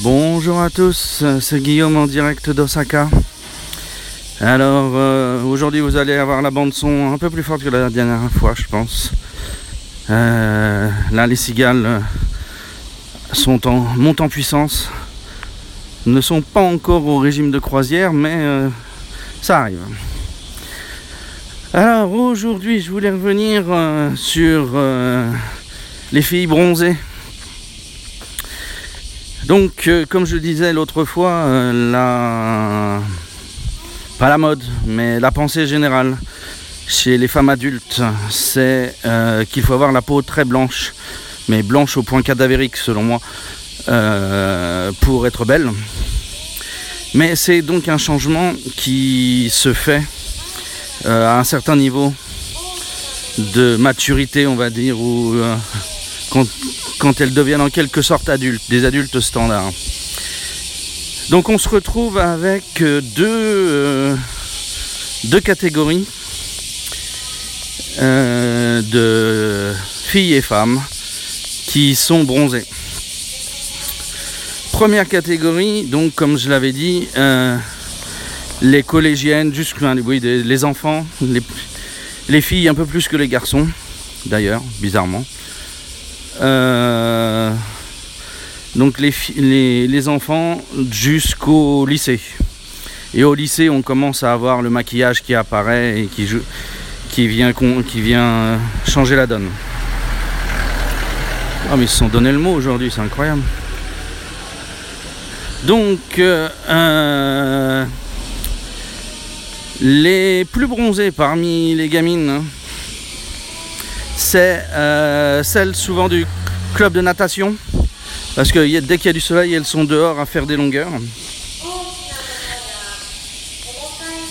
Bonjour à tous, c'est Guillaume en direct d'Osaka. Alors euh, aujourd'hui vous allez avoir la bande son un peu plus forte que la dernière fois je pense. Euh, là les cigales euh, sont en, montent en puissance. Ne sont pas encore au régime de croisière mais ça arrive. Alors aujourd'hui je voulais revenir sur les filles bronzées. Donc, comme je disais l'autre fois, la pas la mode, mais la pensée générale chez les femmes adultes, c'est euh, qu'il faut avoir la peau très blanche, mais blanche au point cadavérique selon moi, euh, pour être belle. Mais c'est donc un changement qui se fait euh, à un certain niveau de maturité, on va dire, ou quand, elles deviennent en quelque sorte adultes, des adultes standards. Donc on se retrouve avec euh, deux, euh, deux catégories euh, de filles et femmes qui sont bronzées. Première catégorie, donc comme je l'avais dit, les collégiennes, les enfants, les, filles un peu plus que les garçons, d'ailleurs, bizarrement. Donc les, les, enfants jusqu'au lycée. Et au lycée, on commence à avoir le maquillage qui apparaît et qui, qui, vient, qui vient changer la donne. Ah mais ils se sont donné le mot aujourd'hui, c'est incroyable. Donc, euh, euh, les plus bronzés parmi les gamines, hein, c'est euh, celles souvent du club de natation. Parce que dès qu'il y a du soleil, elles sont dehors à faire des longueurs.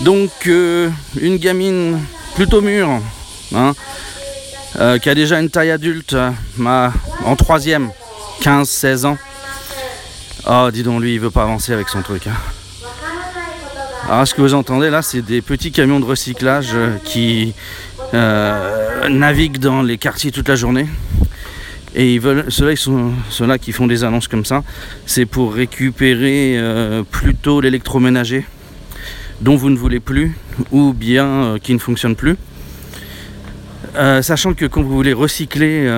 Donc euh, une gamine plutôt mûre, hein, euh, qui a déjà une taille adulte, en troisième, 15-16 ans. Oh, dis donc, lui, il veut pas avancer avec son truc. Hein. Alors, ce que vous entendez là, c'est des petits camions de recyclage euh, qui naviguent dans les quartiers toute la journée. Et ils veulent, ceux-là, qui font des annonces comme ça, c'est pour récupérer euh, plutôt l'électroménager dont vous ne voulez plus ou bien euh, qui ne fonctionne plus. Euh, sachant que quand vous voulez recycler,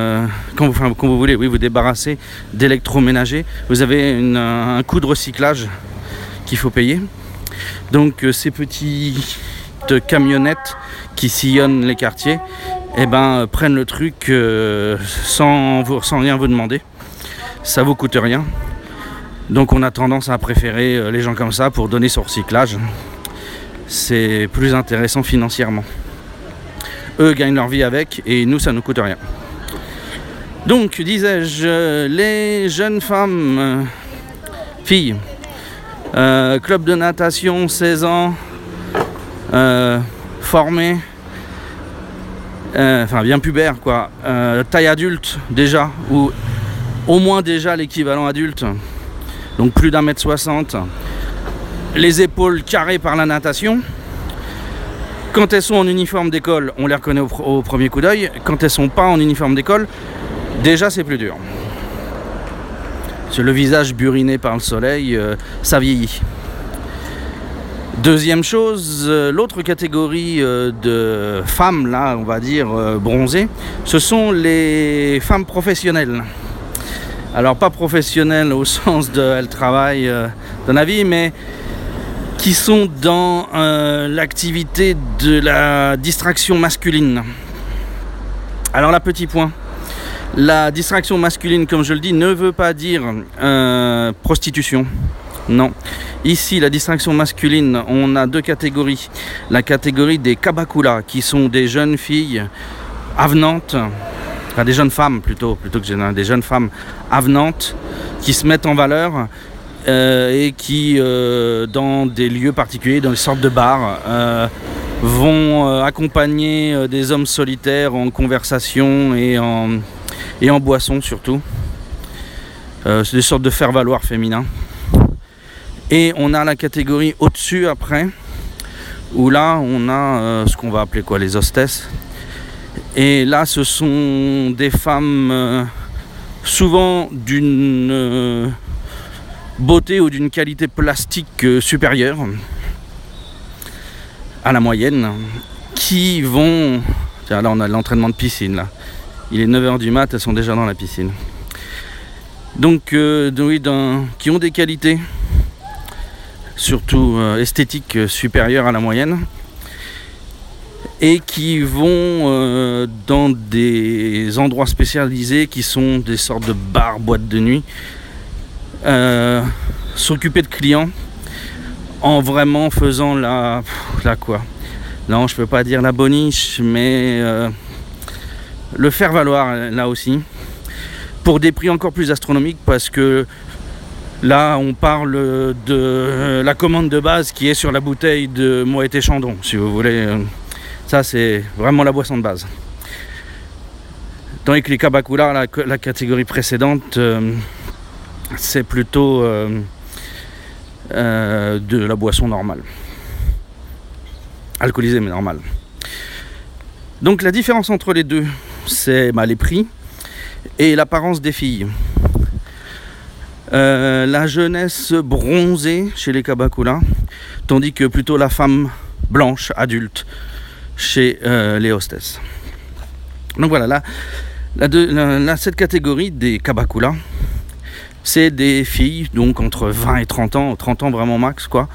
quand, vous, quand, vous, voulez oui, vous débarrasser d'électroménager, vous avez un coût de recyclage qu'il faut payer. Donc ces petites camionnettes qui sillonnent les quartiers, eh ben, prennent le truc euh, sans, sans rien vous demander. Ça vous coûte rien. Donc on a tendance à préférer euh, les gens comme ça pour donner son recyclage. C'est plus intéressant financièrement. Eux gagnent leur vie avec et nous ça nous coûte rien. Donc disais-je, les jeunes femmes, euh, club de natation, 16 ans, formées, euh, enfin bien pubère quoi, euh, taille adulte déjà, ou au moins déjà l'équivalent adulte, donc plus d'un mètre soixante, les épaules carrées par la natation. Quand elles sont en uniforme d'école, on les reconnaît au, premier coup d'œil. Quand elles sont pas en uniforme d'école, déjà c'est plus dur. Le visage buriné par le soleil, euh, ça vieillit. Deuxième chose, euh, l'autre catégorie euh, de femmes, là, on va dire bronzées, ce sont les femmes professionnelles. Alors pas professionnelles au sens de elles travaillent dans la vie, mais qui sont dans l'activité de la distraction masculine. Alors là, petit point. La distraction masculine, comme je le dis, ne veut pas dire prostitution. Non. Ici, la distraction masculine, on a deux catégories. La catégorie des kabakula, qui sont des jeunes filles avenantes, enfin des jeunes femmes plutôt, plutôt que des jeunes femmes avenantes, qui se mettent en valeur euh, et qui, euh, dans des lieux particuliers, dans des sortes de bars, euh, vont accompagner des hommes solitaires en conversation et en, et en boisson surtout. C'est des sortes de faire-valoir féminins. Et on a la catégorie au-dessus après, où là on a euh, ce qu'on va appeler quoi les hostesses. Et là ce sont des femmes euh, souvent d'une euh, beauté ou d'une qualité plastique euh, supérieure à la moyenne, qui vont... Tiens, là on a l'entraînement de piscine, là. Il est 9h du mat, elles sont déjà dans la piscine. Donc, euh, oui, qui ont des qualités, surtout euh, esthétiques, supérieures à la moyenne, et qui vont dans des endroits spécialisés qui sont des sortes de bars, boîtes de nuit, euh, s'occuper de clients en vraiment faisant la, la quoi non je peux pas dire la boniche mais euh, le faire valoir là aussi pour des prix encore plus astronomiques parce que là on parle de la commande de base qui est sur la bouteille de Moët et Chandon si vous voulez ça c'est vraiment la boisson de base tandis que les Kabakula la, catégorie précédente euh, c'est plutôt euh, euh, de la boisson normale. Alcoolisée mais normale. Donc la différence entre les deux, c'est bah, les prix et l'apparence des filles. Euh, la jeunesse bronzée chez les Kabakula, tandis que plutôt la femme blanche, adulte, chez les hostesses. Donc voilà, là, cette catégorie des Kabakula, c'est des filles, donc entre 20 et 30 ans, 30 ans vraiment max quoi,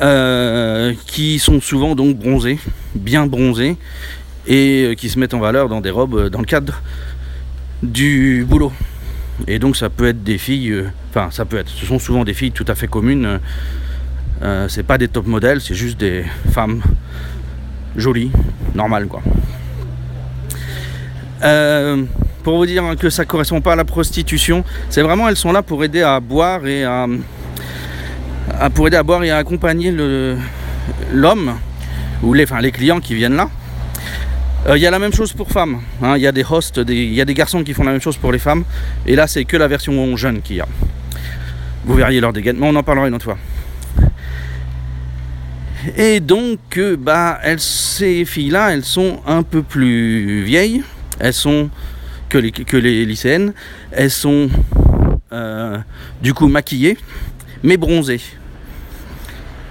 euh, qui sont souvent donc bronzées, bien bronzées, et euh, qui se mettent en valeur dans des robes euh, dans le cadre du boulot. Et donc ça peut être des filles, enfin ça peut être, ce sont souvent des filles tout à fait communes. c'est pas des top modèles, c'est juste des femmes jolies, normales quoi pour vous dire que ça correspond pas à la prostitution. C'est vraiment, elles sont là pour aider à boire et à, pour aider à boire et à accompagner l'homme ou les, enfin, les clients qui viennent là. Euh, il y a la même chose pour femmes. Hein. Il y a des hosts, il y a des garçons qui font la même chose pour les femmes. Et là, c'est que la version jeune qu'il y a. Vous verriez leur dégaine, mais on en parlera une autre fois. Et donc, euh, bah, ces filles-là, elles sont un peu plus vieilles. Elles sont que les, que les lycéennes. Elles sont euh, du coup maquillées, mais bronzées.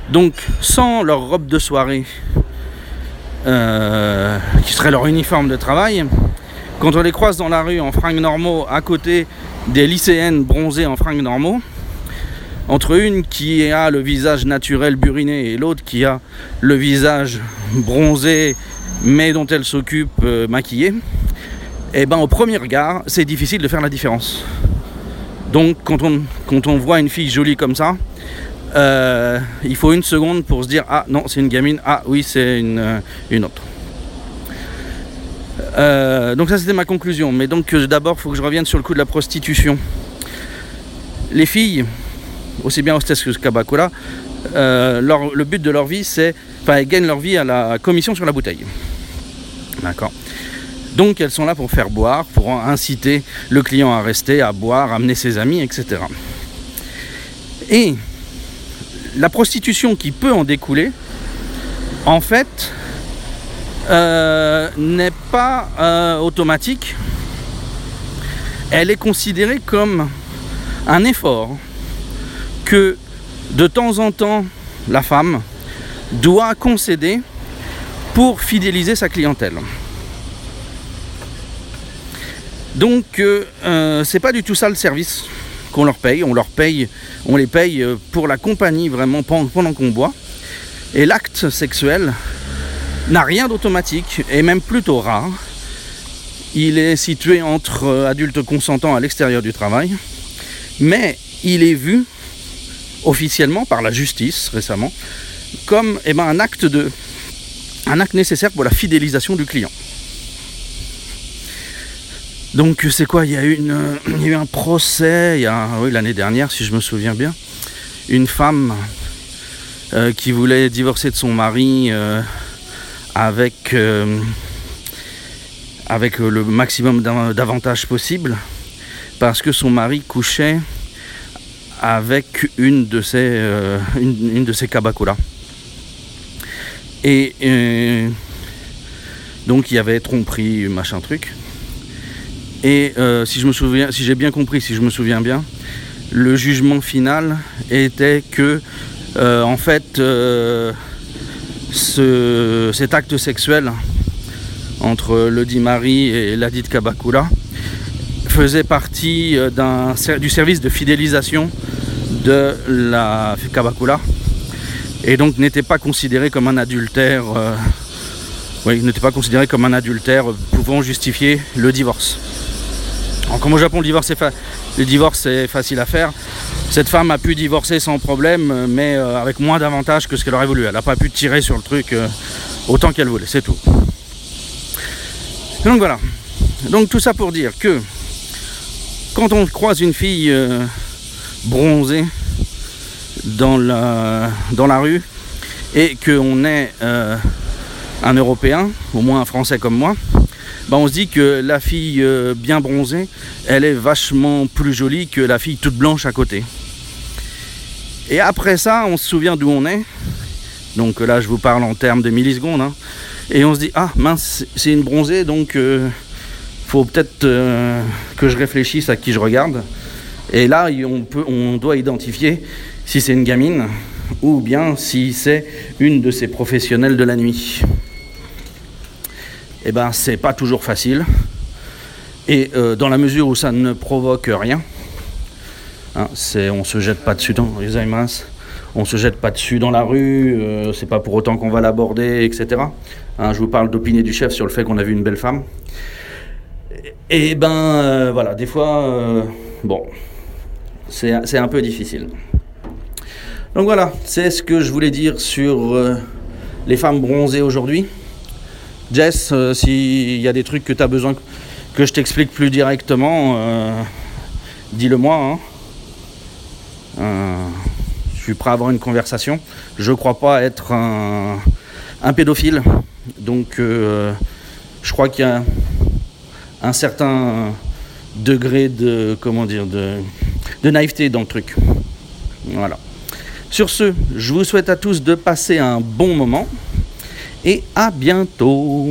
Donc sans leur robe de soirée, euh, qui serait leur uniforme de travail, quand on les croise dans la rue en fringues normaux à côté des lycéennes bronzées en fringues normaux, entre une qui a le visage naturel buriné et l'autre qui a le visage bronzé mais dont elle s'occupe euh, maquillée, et eh ben au premier regard, c'est difficile de faire la différence. Donc quand on, quand on voit une fille jolie comme ça, euh, il faut une seconde pour se dire ah non c'est une gamine, ah oui c'est une, euh, une autre. Euh, donc ça c'était ma conclusion. Mais donc d'abord il faut que je revienne sur le coup de la prostitution. Les filles, aussi bien hostess que Kabakula, le but de leur vie c'est, enfin elles gagnent leur vie à la commission sur la bouteille. D'accord. Donc elles sont là pour faire boire, pour inciter le client à rester, à boire, amener ses amis, etc. Et la prostitution qui peut en découler, en fait, euh, n'est pas euh, automatique. Elle est considérée comme un effort que de temps en temps la femme doit concéder pour fidéliser sa clientèle. Donc euh, c'est pas du tout ça le service qu'on leur paye. On leur paye, les paye euh, pour la compagnie vraiment pendant qu'on boit. Et l'acte sexuel n'a rien d'automatique et même plutôt rare. Il est situé entre adultes consentants à l'extérieur du travail, mais il est vu officiellement par la justice récemment comme eh ben, un acte nécessaire pour la fidélisation du client. Donc c'est quoi il y, a eu un procès l'année dernière si je me souviens bien. Une femme euh, qui voulait divorcer de son mari euh, avec, euh, le maximum d'avantages possible parce que son mari couchait avec une de ses, une, ses Et donc il y avait tromperie, machin truc. Et euh, si je me souviens, si j'ai bien compris, si je me souviens bien, le jugement final était que, euh, en fait, euh, ce, cet acte sexuel entre le dit Marie et la dite Kabakula faisait partie du service de fidélisation de la Kabakula et donc n'était pas considéré comme un adultère. Oui, n'était pas considéré comme un adultère pouvant justifier le divorce. Comme au Japon, le divorce, est facile à faire. Cette femme a pu divorcer sans problème, mais euh, avec moins d'avantages que ce qu'elle aurait voulu. Elle n'a pas pu tirer sur le truc euh, autant qu'elle voulait, c'est tout. Donc voilà. Donc tout ça pour dire que quand on croise une fille euh, bronzée dans la, dans la rue et qu'on est euh, un Européen, au moins un Français comme moi, bah on se dit que la fille euh, bien bronzée, elle est vachement plus jolie que la fille toute blanche à côté. Et après ça, on se souvient d'où on est. Donc là, je vous parle en termes de millisecondes. hein. Et on se dit, ah mince, c'est une bronzée, donc euh, faut peut-être euh, que je réfléchisse à qui je regarde. Et là, on, peut, on doit identifier si c'est une gamine ou bien si c'est une de ces professionnels de la nuit. Eh ben, c'est pas toujours facile. Et euh, dans la mesure où ça ne provoque rien, hein, c'est, on se jette pas dessus dans les aimas, on se jette pas dessus dans la rue, euh, c'est pas pour autant qu'on va l'aborder, etc. Hein, je vous parle d'opinier du chef sur le fait qu'on a vu une belle femme. Et ben euh, voilà, des fois, bon, c'est, un peu difficile. Donc voilà, c'est ce que je voulais dire sur les femmes bronzées aujourd'hui. Jess, euh, s'il y a des trucs que tu as besoin que je t'explique plus directement, euh, dis-le moi. hein. Euh, je suis prêt à avoir une conversation. Je crois pas être un, pédophile. Donc je crois qu'il y a un certain degré de comment dire de naïveté dans le truc. Voilà. Sur ce, je vous souhaite à tous de passer un bon moment et à bientôt.